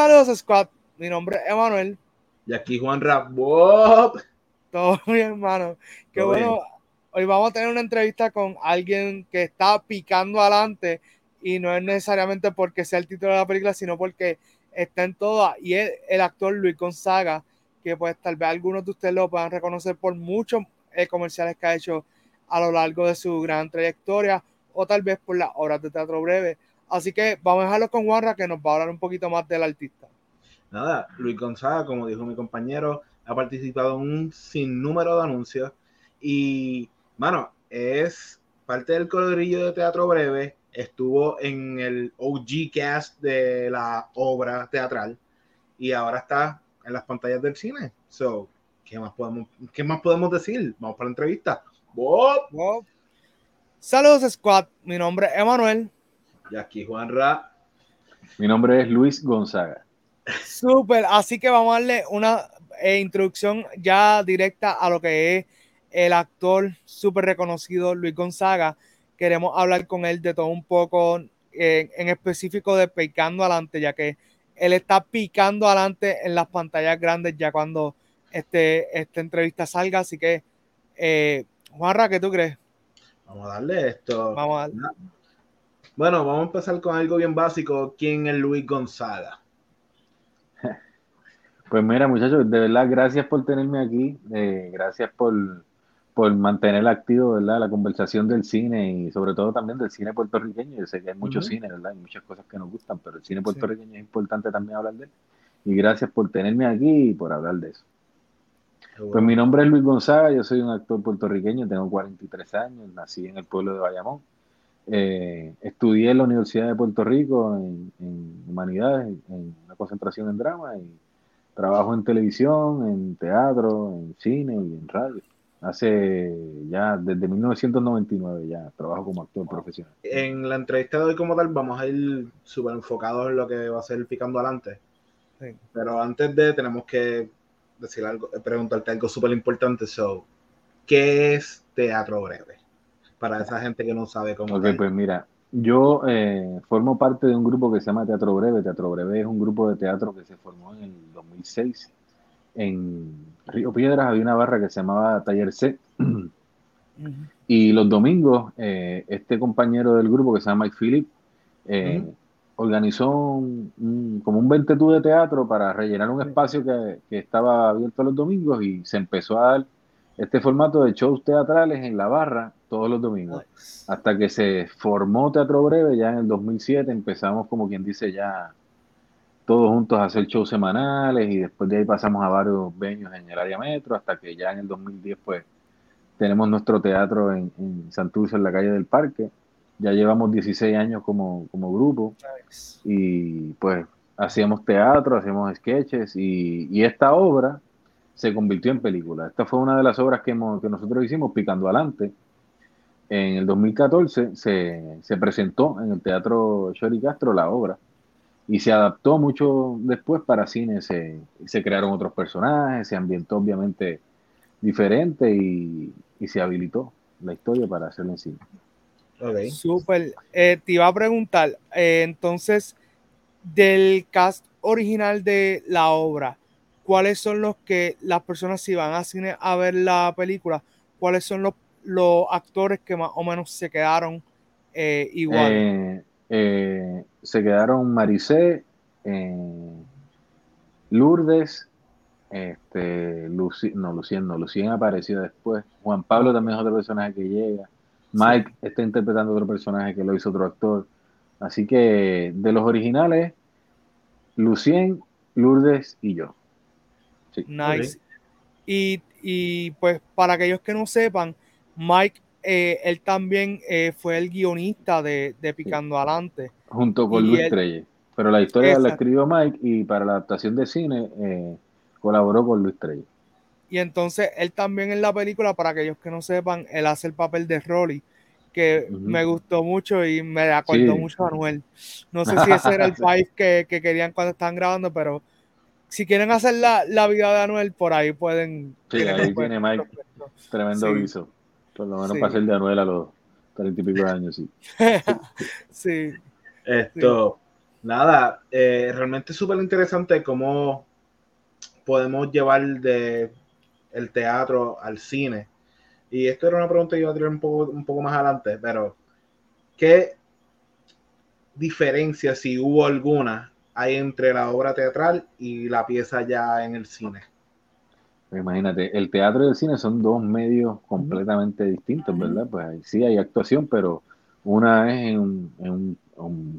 Saludos, Squad. Mi nombre es Emanuel. Y aquí Juan Rap. Bob. Todo bien, hermano. Qué bueno. Hoy vamos a tener una entrevista con alguien que está picando adelante y no es necesariamente porque sea el título de la película, sino porque está en toda. Y es el actor Luis Gonzaga, que pues tal vez algunos de ustedes lo puedan reconocer por muchos eh, comerciales que ha hecho a lo largo de su gran trayectoria o tal vez por las obras de teatro breve. Así que vamos a dejarlo con Juanra que nos va a hablar un poquito más del artista. Nada, Luis Gonzaga, como dijo mi compañero, ha participado en un sinnúmero de anuncios y, bueno, es parte del colorillo de teatro breve, estuvo en el OG cast de la obra teatral y ahora está en las pantallas del cine. So, ¿qué más podemos, qué más podemos decir? Vamos para la entrevista. Bob. Saludos, Squad. Mi nombre es Emanuel. Y aquí Juan Ra. Mi nombre es Luis Gonzaga. Súper, así que vamos a darle una eh, introducción ya directa a lo que es el actor súper reconocido Luis Gonzaga. Queremos hablar con él de todo un poco, eh, en específico de Picando Adelante, ya que él está picando adelante en las pantallas grandes ya cuando este, esta entrevista salga. Así que, eh, Juanra, ¿qué tú crees? Vamos a darle esto. Vamos a darle. Bueno, vamos a empezar con algo bien básico. ¿Quién es Luis Gonzaga? Pues mira, muchachos, de verdad, gracias por tenerme aquí. Eh, gracias por, por mantener activo, ¿verdad? La conversación del cine y sobre todo también del cine puertorriqueño. Yo sé que hay mucho cine, ¿verdad? Hay muchas cosas que nos gustan, pero el cine puertorriqueño es importante también hablar de él. Y gracias por tenerme aquí y por hablar de eso. Pues mi nombre es Luis Gonzaga, yo soy un actor puertorriqueño, tengo 43 años, nací en el pueblo de Bayamón. Eh, estudié en la Universidad de Puerto Rico en, Humanidades, en una concentración en drama y trabajo en televisión, en teatro, en cine y en radio. Hace ya desde 1999 ya trabajo como actor profesional. En la entrevista de hoy como tal vamos a ir súper enfocados en lo que va a ser Picando Adelante. Pero antes de tenemos que decir algo, preguntarte algo súper importante. So, ¿Qué es teatro breve? Para esa gente que no sabe cómo. Ok, pues mira, yo eh, formo parte de un grupo que se llama Teatro Breve. Teatro Breve es un grupo de teatro que se formó en el 2006. En Río Piedras había una barra que se llamaba Taller C. Y los domingos, eh, este compañero del grupo que se llama Mike Philip eh, organizó un, como un ventetú de teatro para rellenar un espacio que, que estaba abierto los domingos y se empezó a dar este formato de shows teatrales en la barra todos los domingos. Hasta que se formó Teatro Breve, ya en el 2007 empezamos como quien dice ya todos juntos a hacer shows semanales y después de ahí pasamos a varios venues en el área metro hasta que ya en el 2010 pues tenemos nuestro teatro en, en Santurce, en la calle del Parque. Ya llevamos 16 años como, como grupo y pues hacíamos teatro, hacíamos sketches y, y esta obra se convirtió en película. Esta fue una de las obras que, hemos, que nosotros hicimos, Picando Adelante. En el 2014 se, se presentó en el Teatro Shori Castro la obra y se adaptó mucho después para cine. Se, se crearon otros personajes, se ambientó obviamente diferente y, y se habilitó la historia para hacerlo en cine. Okay. Súper. Eh, te iba a preguntar, eh, entonces, del cast original de la obra, cuáles son los que las personas si van a cine a ver la película, cuáles son los, los actores que más o menos se quedaron eh, igual. Eh, eh, se quedaron Maricé, Lourdes, este, Luci, no, Lucien, no, Lucien apareció después. Juan Pablo también es otro personaje que llega. Mike sí. está interpretando otro personaje que lo hizo otro actor. Así que de los originales, Lucien, Lourdes y yo. Sí, nice. Y, y, pues para aquellos que no sepan, Mike, eh, él también eh, fue el guionista de, de Picando sí. Adelante. Junto con y Luis él, Treyes. Pero la historia exacto. la escribió Mike y para la adaptación de cine eh, colaboró con Luis Treyes. Y entonces él también en la película, para aquellos que no sepan, él hace el papel de Rolly, que uh -huh. me gustó mucho y me acordó sí. mucho a Anuel. No sé si ese era el país que, que querían cuando estaban grabando, pero si quieren hacer la, la, vida de Anuel, por ahí pueden. Sí, ahí tiene Mike tremendo sí. aviso. Por lo menos sí. para ser de Anuel a los treinta y pico de años, sí. sí. Esto, nada, eh, realmente es súper interesante cómo podemos llevar de el teatro al cine. Y esto era una pregunta que iba a tener un poco, un poco más adelante, pero ¿qué diferencia, si hubo alguna, hay entre la obra teatral y la pieza ya en el cine? Imagínate, el teatro y el cine son dos medios completamente distintos, ¿verdad? Pues sí hay actuación, pero una es en un,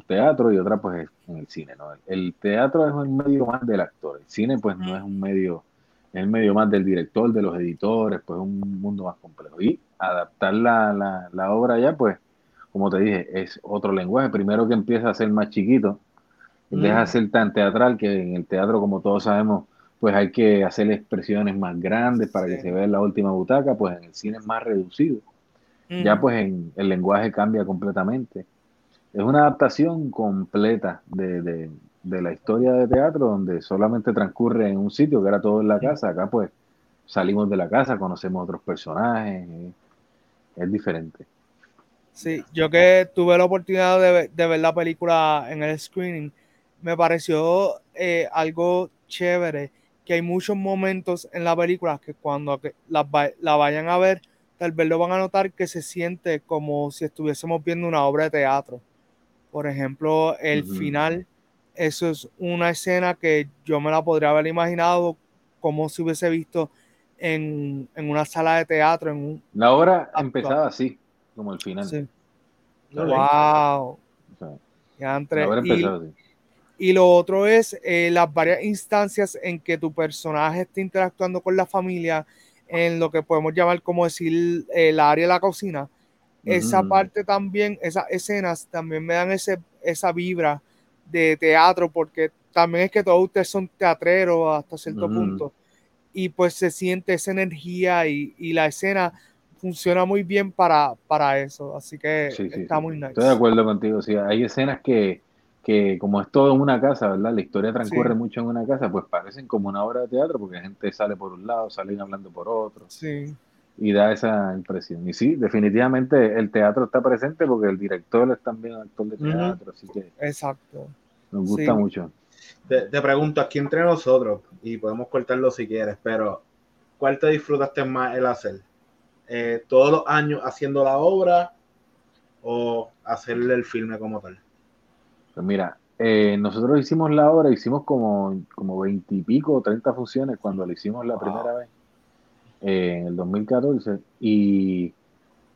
teatro y otra pues en el cine, ¿no? El teatro es un medio más del actor, el cine pues no es un medio, es el medio más del director, de los editores, pues es un mundo más complejo. Y adaptar la, la, obra ya pues, como te dije, es otro lenguaje, primero que empieza a ser más chiquito, deja de ser tan teatral que en el teatro como todos sabemos pues hay que hacer expresiones más grandes para que se vea en la última butaca, pues en el cine es más reducido. Ya pues en, el lenguaje cambia completamente. Es una adaptación completa de, la historia de teatro donde solamente transcurre en un sitio que era todo en la casa. Acá pues salimos de la casa, conocemos otros personajes, es diferente. Sí, yo que tuve la oportunidad de, ver la película en el screening, me pareció eh, algo chévere que hay muchos momentos en la película que cuando la, la vayan a ver, tal vez lo van a notar que se siente como si estuviésemos viendo una obra de teatro. Por ejemplo, el final, eso es una escena que yo me la podría haber imaginado como si hubiese visto en, una sala de teatro. En la obra empezaba así, como el final. Sí. Wow. así. Y lo otro es eh, las varias instancias en que tu personaje está interactuando con la familia, en lo que podemos llamar como decir el área de la cocina. Esa parte también, esas escenas también me dan ese, esa vibra de teatro, porque también es que todos ustedes son teatreros hasta cierto punto. Y pues se siente esa energía y, y la escena funciona muy bien para, para eso. Así que está muy nice. Estoy de acuerdo contigo. Sí, hay escenas que, que como es todo en una casa, ¿verdad? La historia transcurre mucho en una casa, pues parecen como una obra de teatro porque la gente sale por un lado, salen hablando por otro. Sí. Y da esa impresión. Y sí, definitivamente el teatro está presente porque el director es también actor de teatro, así que... Exacto. Nos gusta mucho. Te, pregunto, aquí entre nosotros, y podemos cortarlo si quieres, pero ¿cuál te disfrutaste más el hacer? Eh, ¿Todos los años haciendo la obra o hacerle el filme como tal? Pues mira, eh, nosotros hicimos la obra, hicimos como, como 20 y pico, 30 funciones cuando la hicimos la primera vez, eh, en el 2014. Y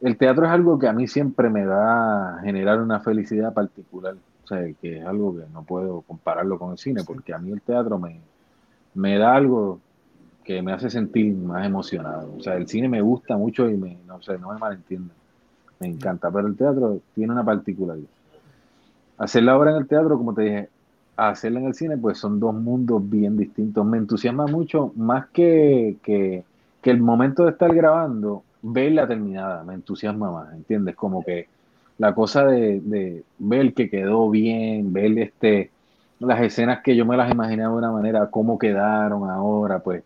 el teatro es algo que a mí siempre me da generar una felicidad particular. O sea, que es algo que no puedo compararlo con el cine, porque a mí el teatro me, me da algo que me hace sentir más emocionado. O sea, el cine me gusta mucho y me, no sé, no me malentiendan. Me encanta, pero el teatro tiene una particularidad hacer la obra en el teatro, como te dije, hacerla en el cine, pues son dos mundos bien distintos. Me entusiasma mucho, más que, que, el momento de estar grabando, verla terminada, me entusiasma más, ¿entiendes? Como que la cosa de, ver que quedó bien, ver este, las escenas que yo me las imaginaba de una manera, cómo quedaron ahora, pues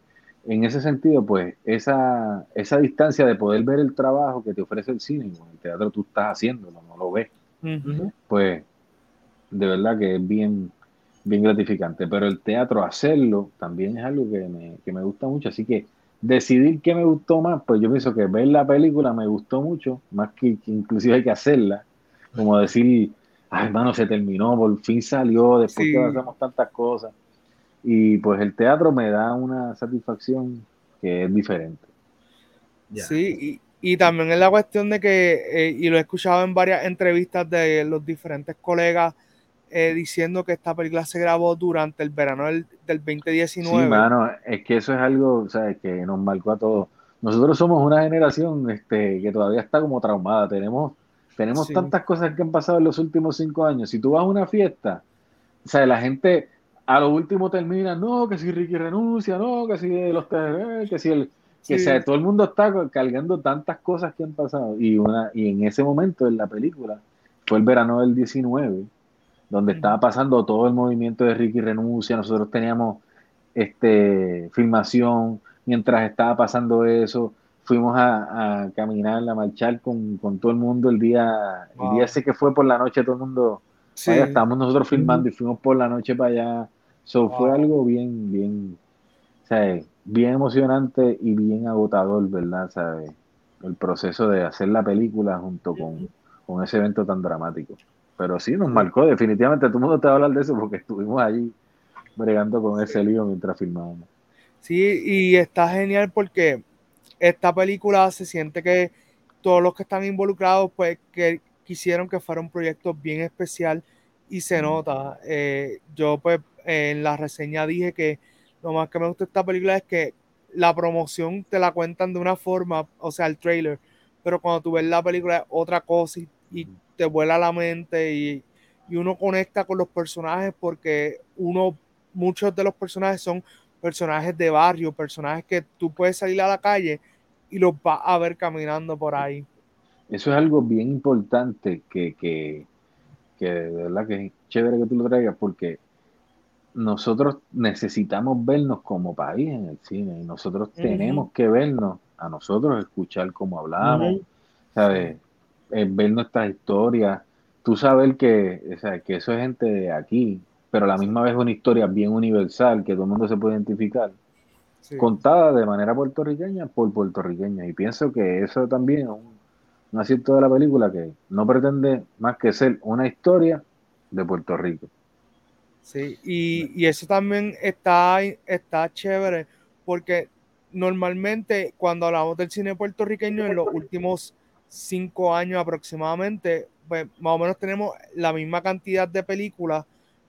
en ese sentido, pues esa, esa distancia de poder ver el trabajo que te ofrece el cine, en el teatro tú estás haciendo, no lo ves, pues de verdad que es bien, bien gratificante. Pero el teatro, hacerlo, también es algo que me, que me gusta mucho. Así que decidir qué me gustó más, pues yo pienso que ver la película me gustó mucho, más que, inclusive hay que hacerla. Como decir, ay, hermano, se terminó, por fin salió, después que hacemos tantas cosas. Y pues el teatro me da una satisfacción que es diferente. Sí, y, y, también es la cuestión de que, eh, y lo he escuchado en varias entrevistas de los diferentes colegas eh, diciendo que esta película se grabó durante el verano del, 2019. Sí, mano, es que eso es algo, ¿sabes? Que nos marcó a todos. Nosotros somos una generación este, que todavía está como traumada. Tenemos, tenemos tantas cosas que han pasado en los últimos cinco años. Si tú vas a una fiesta, o sea, la gente a lo último termina, no, que si Ricky renuncia, no, que si los que si el que sea, todo el mundo está cargando tantas cosas que han pasado y una y en ese momento en la película fue el verano del 19 donde estaba pasando todo el movimiento de Ricky Renuncia, nosotros teníamos este, filmación, mientras estaba pasando eso, fuimos a, caminar, a marchar con, todo el mundo el día, el día ese que fue por la noche, todo el mundo Sí. estábamos nosotros filmando y fuimos por la noche para allá. So, Fue algo bien, bien, ¿sabes? bien emocionante y bien agotador, ¿verdad? ¿Sabes? El proceso de hacer la película junto con, con ese evento tan dramático. Pero sí, nos marcó, definitivamente. Todo el mundo te va a hablar de eso porque estuvimos allí bregando con ese lío mientras filmábamos. Sí, y está genial porque esta película se siente que todos los que están involucrados, pues, que quisieron que fuera un proyecto bien especial y se nota. Eh, yo, pues, en la reseña dije que lo más que me gusta de esta película es que la promoción te la cuentan de una forma, o sea, el trailer, pero cuando tú ves la película es otra cosa y, te vuela la mente y, y, uno conecta con los personajes porque uno, muchos de los personajes son personajes de barrio, personajes que tú puedes salir a la calle y los vas a ver caminando por ahí. Eso es algo bien importante que, que, que de verdad que es chévere que tú lo traigas porque nosotros necesitamos vernos como país en el cine y nosotros tenemos que vernos a nosotros, escuchar cómo hablamos, ¿sabes? Eh, ver nuestras historias, tú sabes que, o que eso es gente de aquí, pero a la misma vez es una historia bien universal que todo el mundo se puede identificar, contada de manera puertorriqueña por puertorriqueña. Y pienso que eso también es un, un acierto de la película que no pretende más que ser una historia de Puerto Rico. Sí, y, eso también está, está chévere porque normalmente cuando hablamos del cine puertorriqueño en los últimos cinco años aproximadamente, pues más o menos tenemos la misma cantidad de películas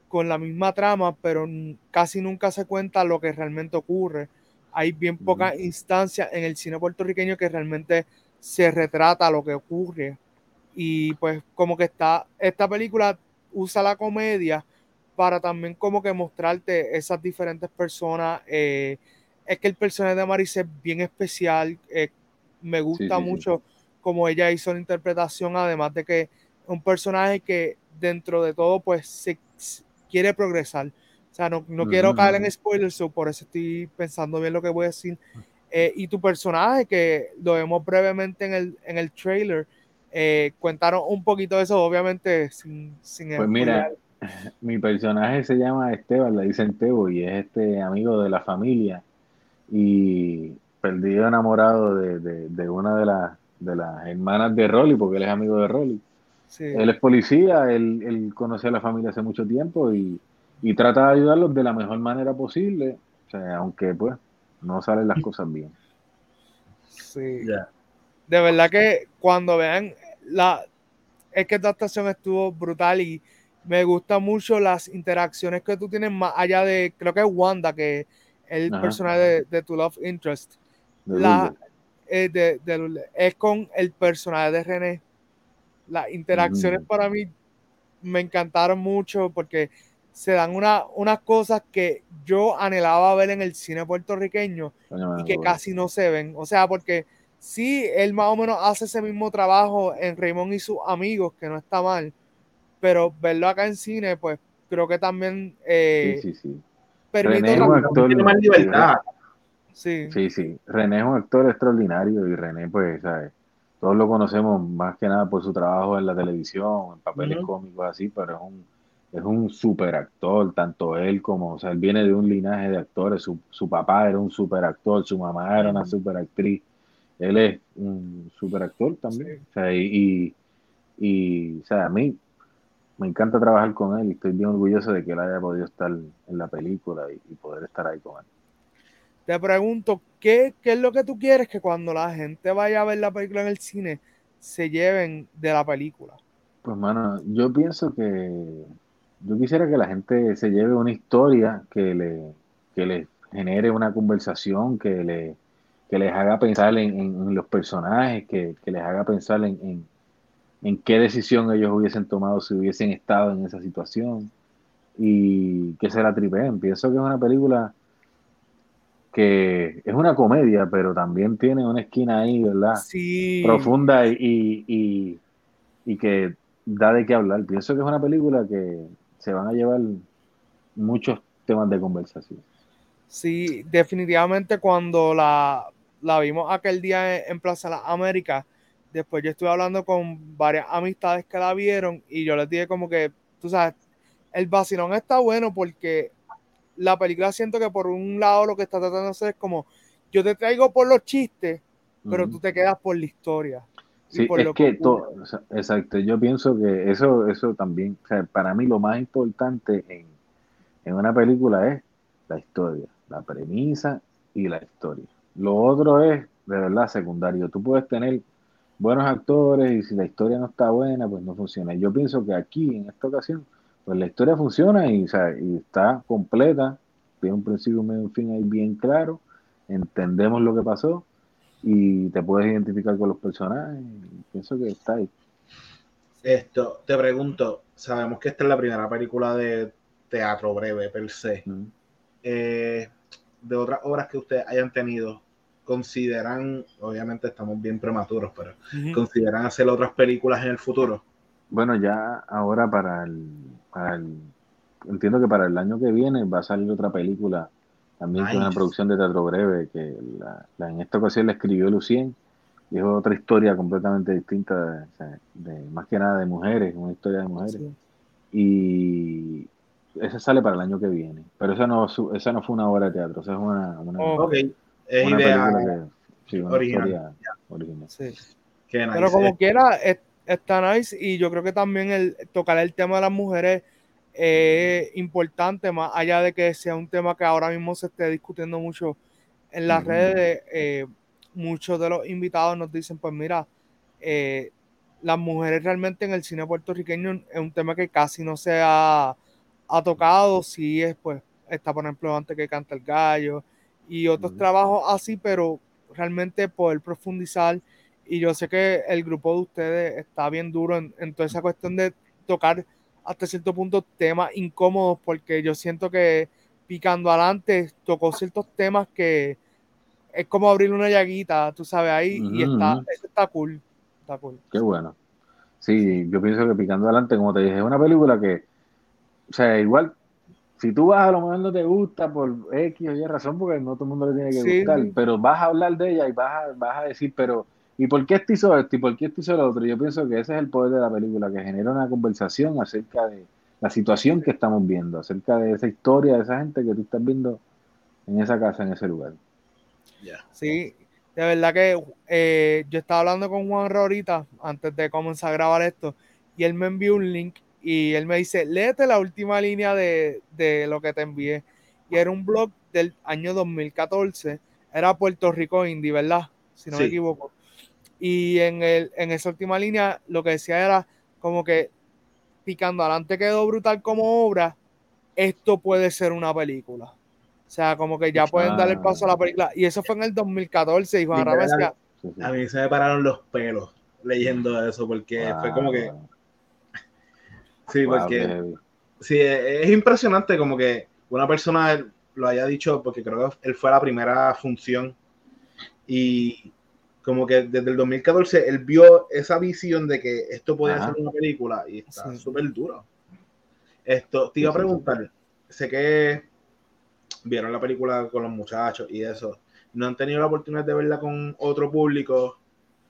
con la misma trama, pero casi nunca se cuenta lo que realmente ocurre. Hay bien pocas instancias en el cine puertorriqueño que realmente se retrata lo que ocurre. Y pues como que está, esta película usa la comedia para también como que mostrarte esas diferentes personas. Eh, es que el personaje de Maris es bien especial. Eh, me gusta mucho como ella hizo la interpretación, además de que un personaje que dentro de todo pues se, quiere progresar. O sea, no, no quiero caer en spoilers, por eso estoy pensando bien lo que voy a decir. Eh, y tu personaje, que lo vemos brevemente en el, en el trailer, cuentaron un poquito de eso, obviamente sin, sin Pues mira, mi personaje se llama Esteban, le dicen Tebo, y es este amigo de la familia. Y perdido enamorado de, una de, las de las hermanas de Rolly, porque él es amigo de Rolly. Él es policía, él, él, conoce a la familia hace mucho tiempo y, trata de ayudarlos de la mejor manera posible, aunque pues no salen las cosas bien. Sí. De verdad que cuando vean la es que esta actuación estuvo brutal y me gustan mucho las interacciones que tú tienes más allá de, creo que es Wanda, que es el personaje de, Tu Love Interest. La, eh, es con el personaje de René. Las interacciones para mí me encantaron mucho porque se dan una, unas cosas que yo anhelaba ver en el cine puertorriqueño y que casi no se ven. O sea, porque sí, él más o menos hace ese mismo trabajo en Raymond y sus amigos, que no está mal pero verlo acá en cine, pues creo que también eh, sí, sí, sí. permite más libertad. Sí. sí, sí. René es un actor extraordinario y René, pues, ¿sabes? Todos lo conocemos más que nada por su trabajo en la televisión, en papeles cómicos así, pero es un, es un super actor, tanto él como, o sea, él viene de un linaje de actores, su, su papá era un super actor, su mamá era una super actriz, él es un super actor también, o sea, y, y, o sea, a mí me encanta trabajar con él y estoy bien orgulloso de que él haya podido estar en la película y, poder estar ahí con él. Te pregunto, ¿qué, es lo que tú quieres que cuando la gente vaya a ver la película en el cine se lleven de la película? Pues, mano, yo pienso que yo quisiera que la gente se lleve una historia que le, que le genere una conversación, que, le, que les haga pensar en, los personajes, que, les haga pensar en, en qué decisión ellos hubiesen tomado si hubiesen estado en esa situación y que se la tripeen. Pienso que es una película que es una comedia, pero también tiene una esquina ahí, ¿verdad? Sí. Profunda y, y, que da de qué hablar. Pienso que es una película que se van a llevar muchos temas de conversación. Sí, definitivamente cuando la, la vimos aquel día en Plaza de las Américas, Después yo estuve hablando con varias amistades que la vieron y yo les dije como que tú sabes, el vacilón está bueno porque la película siento que por un lado lo que está tratando de hacer es como, yo te traigo por los chistes, pero tú te quedas por la historia. Sí, es que, todo, exacto, yo pienso que eso, eso también, o sea, para mí lo más importante en, en una película es la historia, la premisa y la historia. Lo otro es, de verdad, secundario. Tú puedes tener buenos actores y si la historia no está buena, pues no funciona. Yo pienso que aquí, en esta ocasión, pues la historia funciona y, y está completa, tiene un principio, un medio, un fin ahí bien claro, entendemos lo que pasó y te puedes identificar con los personajes. Pienso que está ahí. Esto, te pregunto, sabemos que esta es la primera película de teatro breve per se. Eh, de otras obras que ustedes hayan tenido, consideran, obviamente estamos bien prematuros, pero consideran hacer otras películas en el futuro. Bueno, ya ahora para el, entiendo que para el año que viene va a salir otra película también con una producción de teatro breve que la, en esta ocasión la escribió Lucien. Y es otra historia completamente distinta, de, más que nada de mujeres, una historia de mujeres. Y esa sale para el año que viene, pero esa no, esa no fue una obra de teatro, esa es una, una, es idea original. Pero como quiera, está nice y yo creo que también el tocar el tema de las mujeres es importante, más allá de que sea un tema que ahora mismo se esté discutiendo mucho en las redes. Eh, muchos de los invitados nos dicen, pues mira, eh, las mujeres realmente en el cine puertorriqueño es un tema que casi no se ha, ha tocado, sí es pues, está por ejemplo antes que canta el gallo y otros trabajos así, pero realmente poder profundizar y yo sé que el grupo de ustedes está bien duro en, en toda esa cuestión de tocar hasta cierto punto temas incómodos porque yo siento que picando adelante tocó ciertos temas que es como abrir una llaguita, tú sabes, ahí y está, está cool, está cool. Qué bueno. Sí, yo pienso que picando adelante, como te dije, es una película que, o sea, igual, si tú vas a lo mejor no te gusta por X o Y razón, porque no todo el mundo le tiene que gustar, pero vas a hablar de ella y vas a, vas a decir, pero ¿Y por qué este hizo esto? ¿Y por qué este hizo lo otro? Yo pienso que ese es el poder de la película, que genera una conversación acerca de la situación que estamos viendo, acerca de esa historia de esa gente que tú estás viendo en esa casa, en ese lugar. Sí, de verdad que eh, yo estaba hablando con Juan ahorita, antes de comenzar a grabar esto, y él me envió un link y él me dice, léete la última línea de, lo que te envié. Y era un blog del año 2014, era Puerto Rico Indie, ¿verdad? Si no me equivoco. Y en, el, en esa última línea lo que decía era como que picando adelante quedó brutal como obra, esto puede ser una película. O sea, como que ya pueden dar el paso a la película. Y eso fue en el 2014 y Juan A mí se me pararon los pelos leyendo eso porque fue como que... Sí, porque... Sí, es impresionante como que una persona lo haya dicho porque creo que él fue la primera función y como que desde el 2014 él vio esa visión de que esto podía ser una película y está súper duro. Esto, te iba a preguntar, sé que vieron la película con los muchachos y eso, ¿no han tenido la oportunidad de verla con otro público?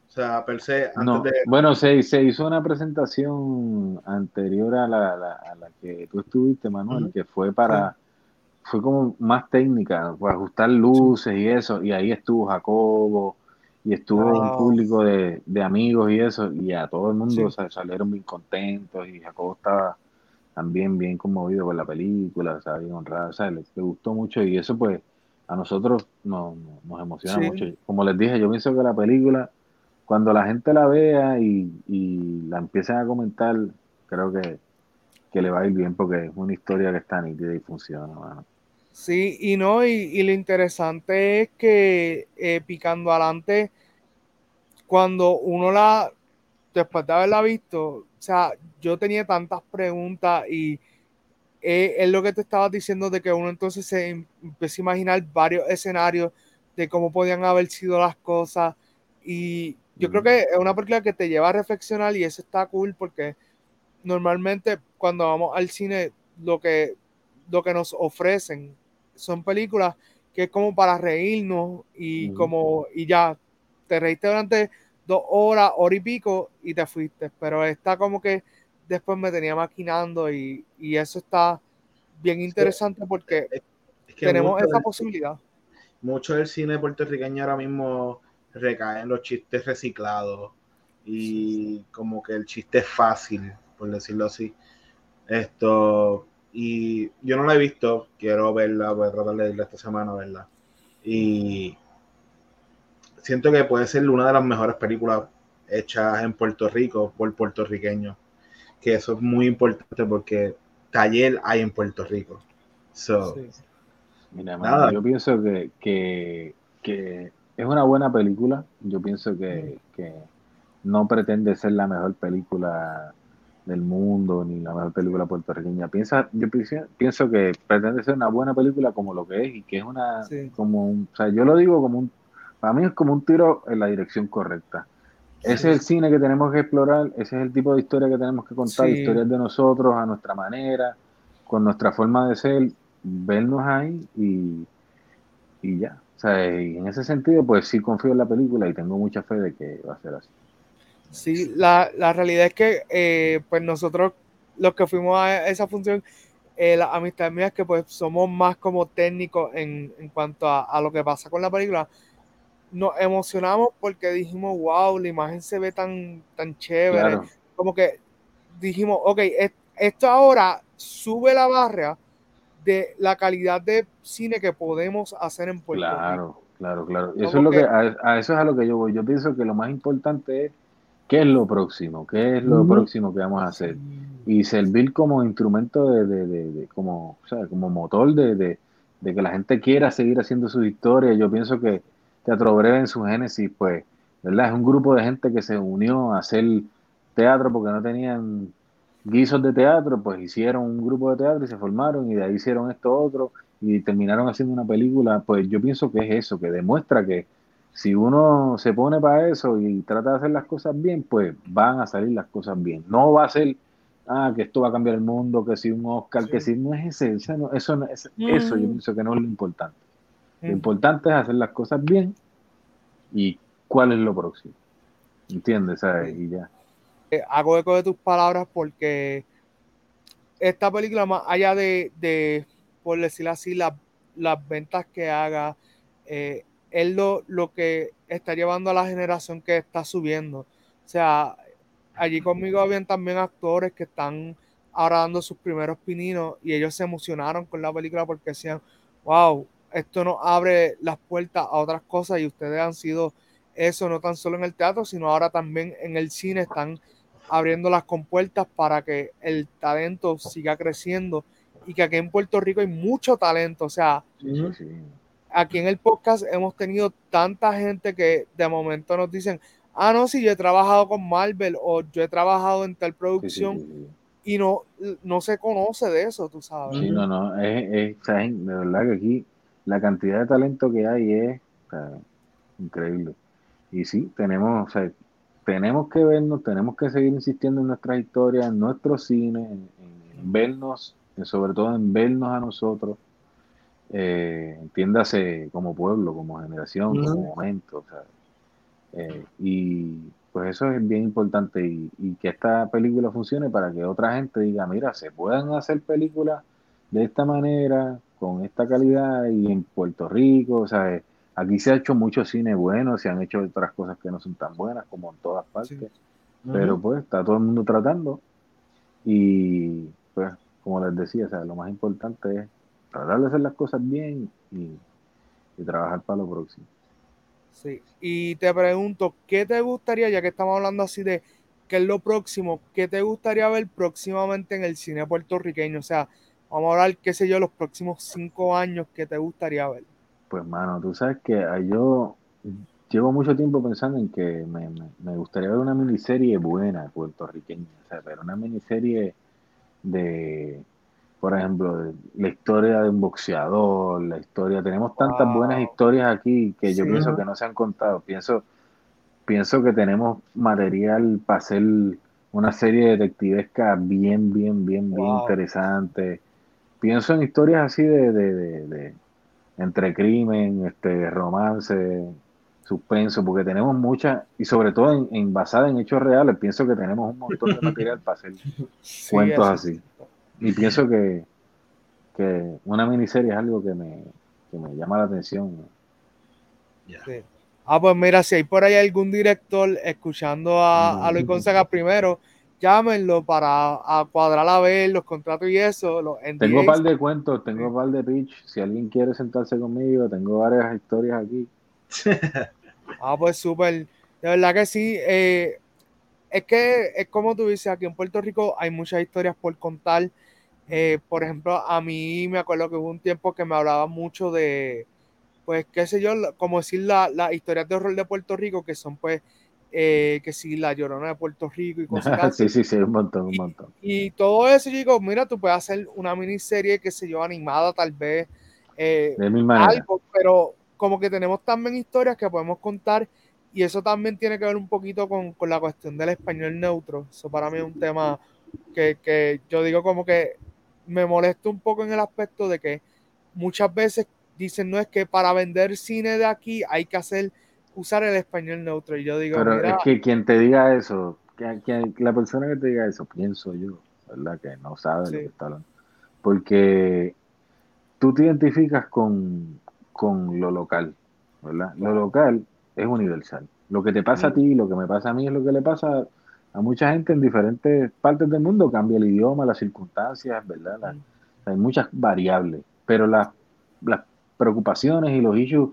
O sea, per se, antes de... Bueno, se, se, hizo una presentación anterior a la, a la que tú estuviste, Manuel, que fue para... Fue como más técnica, para ajustar luces y eso, y ahí estuvo Jacobo, y estuvo un público de, amigos y eso, y a todo el mundo salieron bien contentos y Jacobo estaba también bien conmovido por la película, o sea, bien honrado, o sea, le, gustó mucho y eso pues a nosotros nos, nos emociona mucho. Como les dije, yo pienso que la película, cuando la gente la vea y, y la empiecen a comentar, creo que, que, le va a ir bien porque es una historia que está nítida y funciona. Sí, y no, y, lo interesante es que eh, picando adelante, cuando uno la, después de haberla visto, o sea, yo tenía tantas preguntas y eh, es lo que te estabas diciendo de que uno entonces se em, empieza a imaginar varios escenarios de cómo podían haber sido las cosas y yo creo que es una película que te lleva a reflexionar y eso está cool porque normalmente cuando vamos al cine lo que, lo que nos ofrecen son películas que es como para reírnos y como, y ya, te reíste durante dos horas, hora y pico y te fuiste, pero está como que después me tenía maquinando y, eso está bien interesante porque tenemos esa posibilidad. Mucho del cine puertorriqueño ahora mismo recae en los chistes reciclados y como que el chiste es fácil, por decirlo así. Esto, y yo no la he visto, quiero verla, voy a tratar de verla esta semana, ¿verdad? Y siento que puede ser una de las mejores películas hechas en Puerto Rico por puertorriqueños. Que eso es muy importante porque taller hay en Puerto Rico. Mira, yo pienso que, que, es una buena película. Yo pienso que, que no pretende ser la mejor película del mundo ni la mejor película puertorriqueña. Piensa, yo pienso que pretende ser una buena película como lo que es y que es una como un, o sea, yo lo digo como un para mí es como un tiro en la dirección correcta. Ese es el cine que tenemos que explorar, ese es el tipo de historia que tenemos que contar, historias de nosotros a nuestra manera, con nuestra forma de ser, vernos ahí y, y ya. O sea, y en ese sentido, pues sí confío en la película y tengo mucha fe de que va a ser así. Sí, la, la realidad es que eh, pues nosotros los que fuimos a esa función, eh, la amistad mía es que pues somos más como técnicos en, en cuanto a, a, lo que pasa con la película. Nos emocionamos porque dijimos, wow, la imagen se ve tan, tan chévere. Como que dijimos, ok, esto ahora sube la barra de la calidad de cine que podemos hacer en Puerto Rico. Claro, claro, claro. Eso es lo que, a, a, eso es a lo que yo voy. Yo pienso que lo más importante es ¿Qué es lo próximo? ¿Qué es lo próximo que vamos a hacer? Y servir como instrumento de, de, de, como, o sea, como motor de, que la gente quiera seguir haciendo sus historias. Yo pienso que Teatro Breve en su génesis, pues, ¿verdad? Es un grupo de gente que se unió a hacer teatro porque no tenían guisos de teatro, pues hicieron un grupo de teatro y se formaron y de ahí hicieron esto otro y terminaron haciendo una película. Pues yo pienso que es eso, que demuestra que si uno se pone para eso y trata de hacer las cosas bien, pues van a salir las cosas bien. No va a ser, ah, que esto va a cambiar el mundo, que si un Oscar, que si no es ese, eso, no, eso, eso yo pienso que no es lo importante. Lo importante es hacer las cosas bien y cuál es lo próximo. ¿Entiendes? Y ya. Eh, hago eco de tus palabras porque esta película, más allá de, de por decirlo así, las ventas que haga, eh, es lo, lo que está llevando a la generación que está subiendo. O sea, allí conmigo habían también actores que están ahora dando sus primeros pininos y ellos se emocionaron con la película porque decían, wow, esto nos abre las puertas a otras cosas y ustedes han sido eso no tan solo en el teatro, sino ahora también en el cine están abriendo las compuertas para que el talento siga creciendo y que aquí en Puerto Rico hay mucho talento, o sea, aquí en el podcast hemos tenido tanta gente que de momento nos dicen, ah, no, sí, yo he trabajado con Marvel o yo he trabajado en tal producción y no, no se conoce de eso, tú sabes. Sí, no, no, es, es, de verdad que aquí la cantidad de talento que hay es increíble. Y sí, tenemos, o sea, tenemos que vernos, tenemos que seguir insistiendo en nuestra historia, en nuestro cine, en vernos, sobre todo en vernos a nosotros eh, entiéndase como pueblo, como generación, como momento. Eh, y pues eso es bien importante y, que esta película funcione para que otra gente diga, mira, se puedan hacer películas de esta manera, con esta calidad y en Puerto Rico, o sea, aquí se ha hecho mucho cine bueno, se han hecho otras cosas que no son tan buenas como en todas partes, pero pues está todo el mundo tratando y pues como les decía, o sea, lo más importante es tratar de hacer las cosas bien y, trabajar para lo próximo. Sí, y te pregunto, ¿qué te gustaría, ya que estamos hablando así de qué es lo próximo, qué te gustaría ver próximamente en el cine puertorriqueño? O sea, vamos a hablar, qué sé yo, los próximos cinco años, ¿qué te gustaría ver? Pues, mano, tú sabes que yo llevo mucho tiempo pensando en que me, me gustaría ver una miniserie buena puertorriqueña, o sea, pero una miniserie de por ejemplo, la historia de un boxeador, la historia, tenemos tantas buenas historias aquí que yo pienso que no se han contado. Pienso, pienso que tenemos material para hacer una serie detectivesca bien, bien, bien, bien interesante. Pienso en historias así de, de, de, entre crimen, este, romance, suspenso, porque tenemos muchas, y sobre todo en, en basada en hechos reales, pienso que tenemos un montón de material para hacer cuentos así. Y pienso que, que una miniserie es algo que me, que me llama la atención. Ah, pues mira, si hay por ahí algún director escuchando a, a Luis Gonzaga primero, llámenlo para cuadrar a ver los contratos y eso. tengo un par de cuentos, tengo un par de pitch. Si alguien quiere sentarse conmigo, tengo varias historias aquí. ah, pues súper. De verdad que sí. Eh, es que es como tú dices, aquí en Puerto Rico hay muchas historias por contar. Eh, por ejemplo, a mí me acuerdo que hubo un tiempo que me hablaba mucho de, pues, qué sé yo, como decir las la historias de horror de Puerto Rico, que son pues eh, que si la llorona de Puerto Rico y cosas así. sí, sí, sí, un montón, un montón. Y, todo eso, yo digo, mira, tú puedes hacer una miniserie, que se yo, animada tal vez, eh, de mil maneras. pero como que tenemos también historias que podemos contar y eso también tiene que ver un poquito con, con la cuestión del español neutro. Eso para mí es un tema que, que yo digo como que me molesta un poco en el aspecto de que muchas veces dicen, no es que para vender cine de aquí hay que hacer usar el español neutro. Y yo digo, pero es que quien te diga eso, que, la persona que te diga eso, pienso yo, ¿verdad? Que no sabe lo que está hablando. Porque tú te identificas con, lo local, ¿verdad? Lo local es universal. Lo que te pasa a ti, lo que me pasa a mí es lo que le pasa a mucha gente en diferentes partes del mundo. Cambia el idioma, las circunstancias, ¿verdad? hay muchas variables, pero las, las preocupaciones y los issues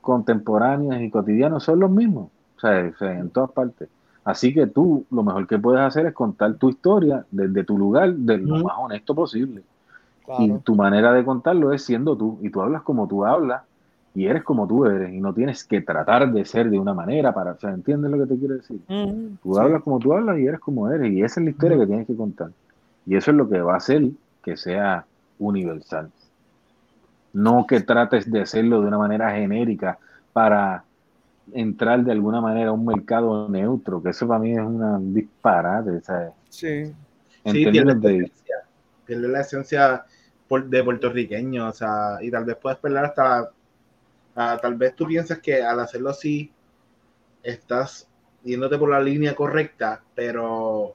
contemporáneas y cotidianos son los mismos, o sea, en todas partes. Así que tú lo mejor que puedes hacer es contar tu historia desde tu lugar, de lo más honesto posible. Y tu manera de contarlo es siendo tú, y tú hablas como tú hablas, y eres como tú eres, y no tienes que tratar de ser de una manera para, o sea, ¿entiendes lo que te quiero decir? Tú hablas como tú hablas y eres como eres, y esa es la historia que tienes que contar. Y eso es lo que va a hacer que sea universal. No que trates de hacerlo de una manera genérica para entrar de alguna manera a un mercado neutro, que eso para mí es una disparate, ¿sabes? Sí. Sí, pierde, la esencia, pierde la esencia de puertorriqueño, o sea, y tal vez puedes perder hasta, tal vez tú piensas que al hacerlo así, estás yéndote por la línea correcta, pero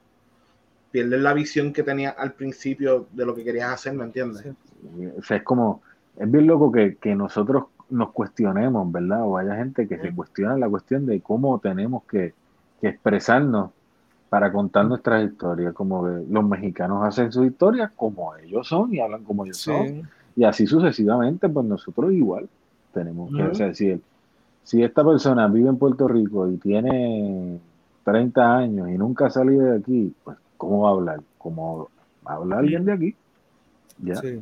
pierdes la visión que tenías al principio de lo que querías hacer, ¿me entiendes? O sea, es como, es bien loco que, nosotros nos cuestionemos, ¿verdad? O haya gente que se cuestiona la cuestión de cómo tenemos que, expresarnos para contar nuestras historias, como los mexicanos hacen sus historias como ellos son y hablan como ellos son, y así sucesivamente, pues nosotros igual tenemos que, o sea, si, si esta persona vive en Puerto Rico y tiene 30 años y nunca ha salido de aquí, pues ¿cómo va a hablar? ¿Cómo habla alguien de aquí? ¿Ya? Sí.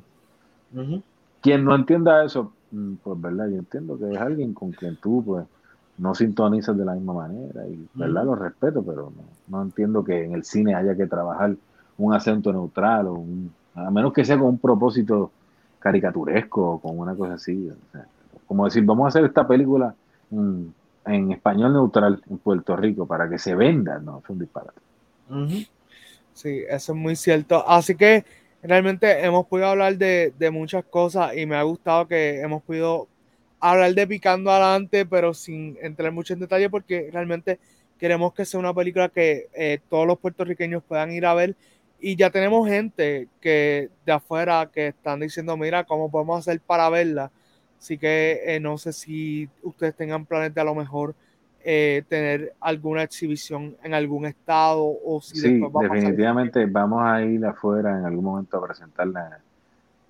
Quien no entienda eso, mm, pues verdad, yo entiendo que es alguien con quien tú pues no sintonizas de la misma manera y verdad lo respeto, pero no, entiendo que en el cine haya que trabajar un acento neutral o a menos que sea con un propósito caricaturesco o con una cosa así. Como decir, vamos a hacer esta película en español neutral en Puerto Rico para que se venda, no, es un disparate. Sí, eso es muy cierto. Así que realmente hemos podido hablar de, muchas cosas y me ha gustado que hemos podido hablar de Picando Adelante, pero sin entrar mucho en detalle porque realmente queremos que sea una película que eh, todos los puertorriqueños puedan ir a ver y ya tenemos gente que de afuera que están diciendo, mira, ¿cómo podemos hacer para verla? Así que eh, no sé si ustedes tengan planes de a lo mejor eh, tener alguna exhibición en algún estado o si sí, definitivamente vamos a ir afuera en algún momento a presentarla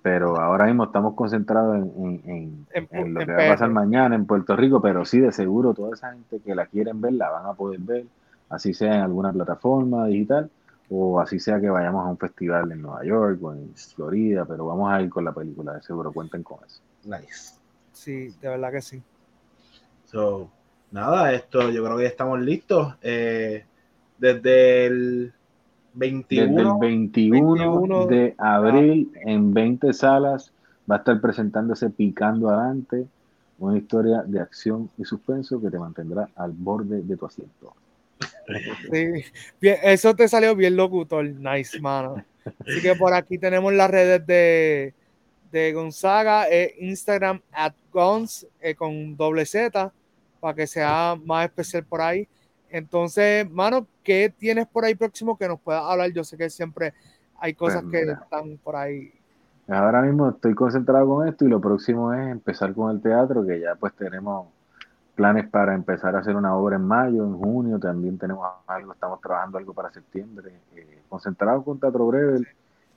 pero ahora mismo estamos concentrados en, lo que va a pasar mañana en Puerto Rico, pero sí, de seguro, toda esa gente que la quieren ver, la van a poder ver, así sea en alguna plataforma digital, o así sea que vayamos a un festival en Nueva York o en Florida, pero vamos a ir con la película, de seguro, cuenten con eso. Nice. Sí, de verdad que sí. So, nada, esto yo creo que ya estamos listos. Eh, desde el 21, desde el 21, de abril en 20 salas va a estar presentándose Picando Adelante, una historia de acción y suspenso que te mantendrá al borde de tu asiento. Sí, eso te salió bien locutor, nice, mano. Así que por aquí tenemos las redes de, de Gonzaga, eh, Instagram at Gons eh, con doble Z para que sea más especial por ahí. Entonces, mano, ¿qué tienes por ahí próximo que nos puedas hablar? Yo sé que siempre hay cosas Pues, que mira. están por ahí. Ahora mismo estoy concentrado con esto y lo próximo es empezar con el teatro, que ya pues tenemos planes para empezar a hacer una obra en mayo, en junio, también tenemos algo, estamos trabajando algo para septiembre, eh, concentrado con Teatro Breve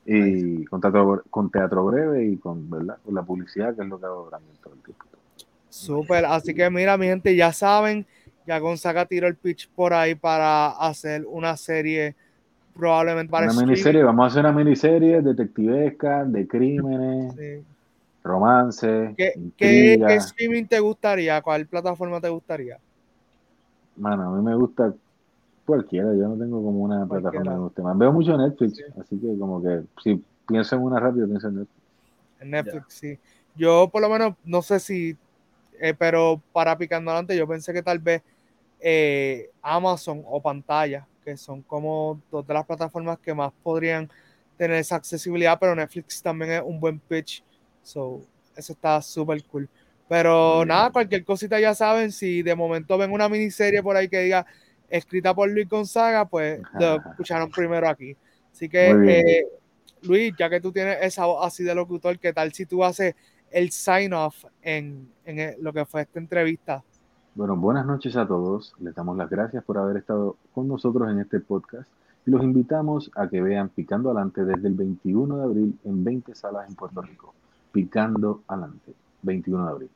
y con teatro, con teatro Breve y con, ¿verdad? con la publicidad, que es lo que hago también todo el tiempo. Súper, así que mira, mi gente, ya saben, ya Gonzaga tiró el pitch por ahí para hacer una serie, probablemente para Una streaming. miniserie, vamos a hacer una miniserie detectivesca, de crímenes, Sí. romance, ¿Qué, qué streaming te gustaría? ¿Cuál plataforma te gustaría? Mano, a mí me gusta cualquiera, yo no tengo como una Cualquiera. plataforma que guste más. Veo mucho Netflix, Sí. así que como que si pienso en una rápido, pienso en Netflix. En Netflix, sí. Yo por lo menos, no sé si, eh, pero para picando adelante, yo pensé que tal vez eh, Amazon o Pantalla, que son como dos de las plataformas que más podrían tener esa accesibilidad, pero Netflix también es un buen pitch. So, eso está súper cool. Pero nada, cualquier cosita ya saben, si de momento ven una miniserie por ahí que diga escrita por Luis Gonzaga, pues lo escucharon primero aquí. Así que, eh, Luis, ya que tú tienes esa voz así de locutor, ¿qué tal si tú haces el sign off en, en lo que fue esta entrevista? Bueno, buenas noches a todos. Les damos las gracias por haber estado con nosotros en este podcast y los invitamos a que vean Picando Adelante desde el 21 de abril en 20 salas en Puerto Rico. Picando Adelante, 21 de abril.